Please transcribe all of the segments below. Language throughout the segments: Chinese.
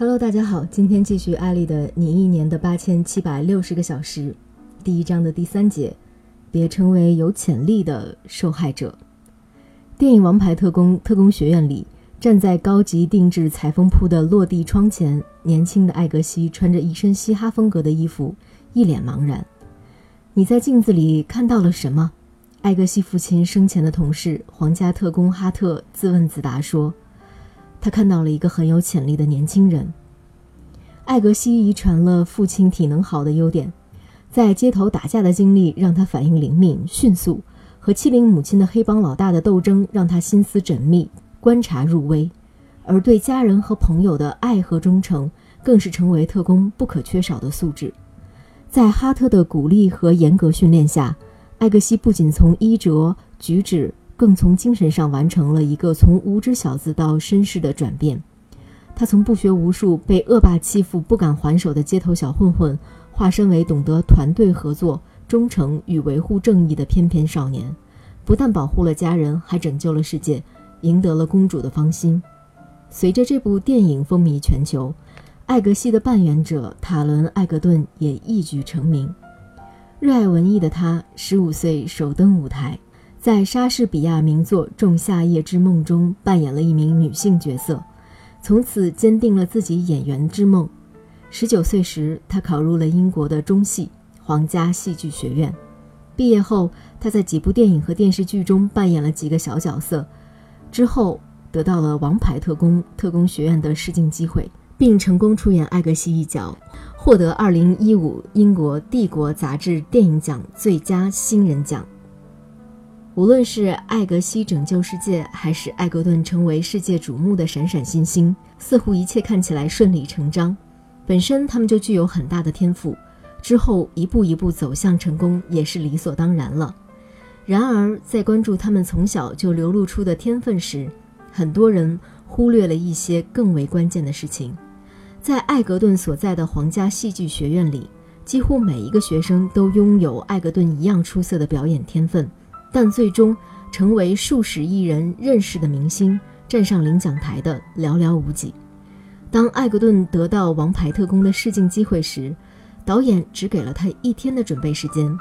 Hello，大家好，今天继续艾丽的你一年的八千七百六十个小时，第一章的第三节，别成为有潜力的受害者。电影《王牌特工》特工学院里，站在高级定制裁缝铺的落地窗前，年轻的艾格西穿着一身嘻哈风格的衣服，一脸茫然。你在镜子里看到了什么？艾格西父亲生前的同事皇家特工哈特自问自答说。他看到了一个很有潜力的年轻人。艾格西遗传了父亲体能好的优点，在街头打架的经历让他反应灵敏迅速，和欺凌母亲的黑帮老大的斗争让他心思缜密，观察入微，而对家人和朋友的爱和忠诚更是成为特工不可缺少的素质。在哈特的鼓励和严格训练下，艾格西不仅从衣着举止。更从精神上完成了一个从无知小子到绅士的转变。他从不学无术、被恶霸欺负、不敢还手的街头小混混，化身为懂得团队合作、忠诚与维护正义的翩翩少年。不但保护了家人，还拯救了世界，赢得了公主的芳心。随着这部电影风靡全球，艾格西的扮演者塔伦·艾格顿也一举成名。热爱文艺的他，十五岁首登舞台。在莎士比亚名作《仲夏夜之梦》中扮演了一名女性角色，从此坚定了自己演员之梦。十九岁时，他考入了英国的中戏皇家戏剧学院。毕业后，他在几部电影和电视剧中扮演了几个小角色，之后得到了《王牌特工》特工学院的试镜机会，并成功出演艾格西一角，获得二零一五英国《帝国》杂志电影奖最佳新人奖。无论是艾格西拯救世界，还是艾格顿成为世界瞩目的闪闪新星，似乎一切看起来顺理成章。本身他们就具有很大的天赋，之后一步一步走向成功也是理所当然了。然而，在关注他们从小就流露出的天分时，很多人忽略了一些更为关键的事情。在艾格顿所在的皇家戏剧学院里，几乎每一个学生都拥有艾格顿一样出色的表演天分。但最终成为数十亿人认识的明星，站上领奖台的寥寥无几。当艾格顿得到《王牌特工》的试镜机会时，导演只给了他一天的准备时间。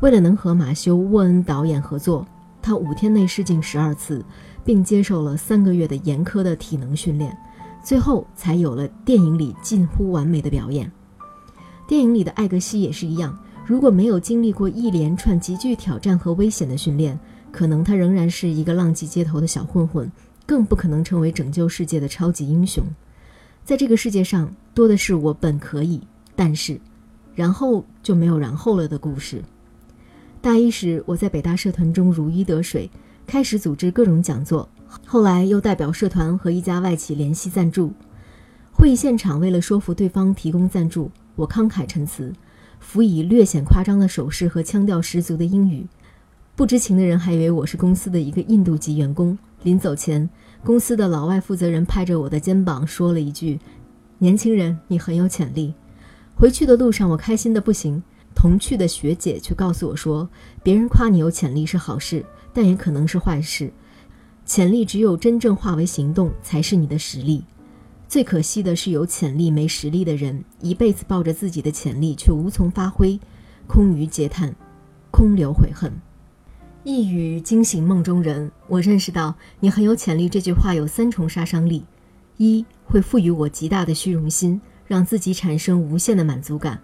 为了能和马修·沃恩导演合作，他五天内试镜十二次，并接受了三个月的严苛的体能训练，最后才有了电影里近乎完美的表演。电影里的艾格西也是一样。如果没有经历过一连串极具挑战和危险的训练，可能他仍然是一个浪迹街头的小混混，更不可能成为拯救世界的超级英雄。在这个世界上，多的是我本可以，但是，然后就没有然后了的故事。大一时，我在北大社团中如鱼得水，开始组织各种讲座，后来又代表社团和一家外企联系赞助。会议现场，为了说服对方提供赞助，我慷慨陈词。辅以略显夸张的手势和腔调十足的英语，不知情的人还以为我是公司的一个印度籍员工。临走前，公司的老外负责人拍着我的肩膀说了一句：“年轻人，你很有潜力。”回去的路上，我开心的不行。同去的学姐却告诉我说：“别人夸你有潜力是好事，但也可能是坏事。潜力只有真正化为行动，才是你的实力。”最可惜的是，有潜力没实力的人，一辈子抱着自己的潜力却无从发挥，空余嗟叹，空留悔恨。一语惊醒梦中人，我认识到你很有潜力这句话有三重杀伤力：一会赋予我极大的虚荣心，让自己产生无限的满足感；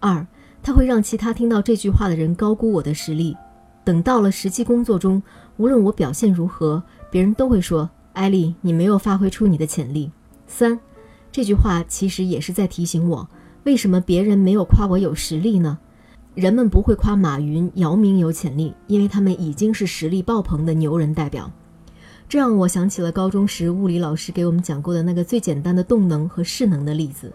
二，它会让其他听到这句话的人高估我的实力。等到了实际工作中，无论我表现如何，别人都会说：“艾丽，你没有发挥出你的潜力。”三，这句话其实也是在提醒我，为什么别人没有夸我有实力呢？人们不会夸马云、姚明有潜力，因为他们已经是实力爆棚的牛人代表。这让我想起了高中时物理老师给我们讲过的那个最简单的动能和势能的例子。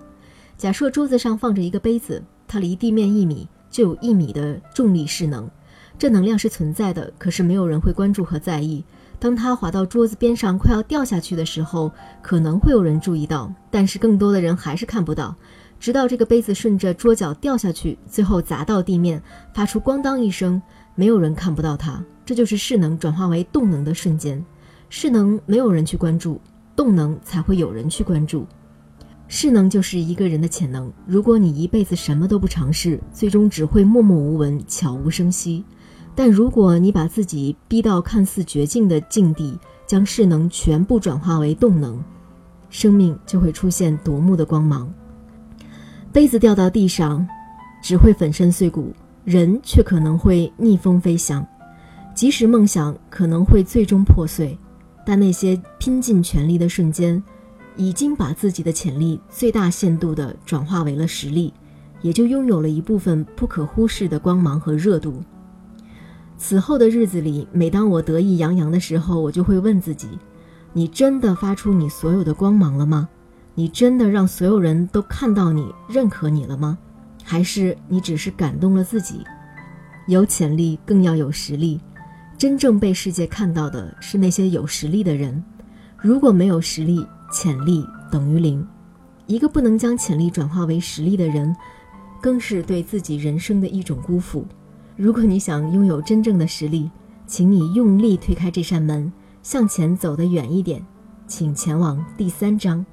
假设桌子上放着一个杯子，它离地面一米，就有一米的重力势能，这能量是存在的，可是没有人会关注和在意。当它滑到桌子边上快要掉下去的时候，可能会有人注意到，但是更多的人还是看不到。直到这个杯子顺着桌角掉下去，最后砸到地面，发出咣当一声，没有人看不到它。这就是势能转化为动能的瞬间。势能没有人去关注，动能才会有人去关注。势能就是一个人的潜能。如果你一辈子什么都不尝试，最终只会默默无闻、悄无声息。但如果你把自己逼到看似绝境的境地，将势能全部转化为动能，生命就会出现夺目的光芒。杯子掉到地上，只会粉身碎骨；人却可能会逆风飞翔。即使梦想可能会最终破碎，但那些拼尽全力的瞬间，已经把自己的潜力最大限度地转化为了实力，也就拥有了一部分不可忽视的光芒和热度。此后的日子里，每当我得意洋洋的时候，我就会问自己：你真的发出你所有的光芒了吗？你真的让所有人都看到你、认可你了吗？还是你只是感动了自己？有潜力更要有实力，真正被世界看到的是那些有实力的人。如果没有实力，潜力等于零。一个不能将潜力转化为实力的人，更是对自己人生的一种辜负。如果你想拥有真正的实力，请你用力推开这扇门，向前走得远一点，请前往第三章。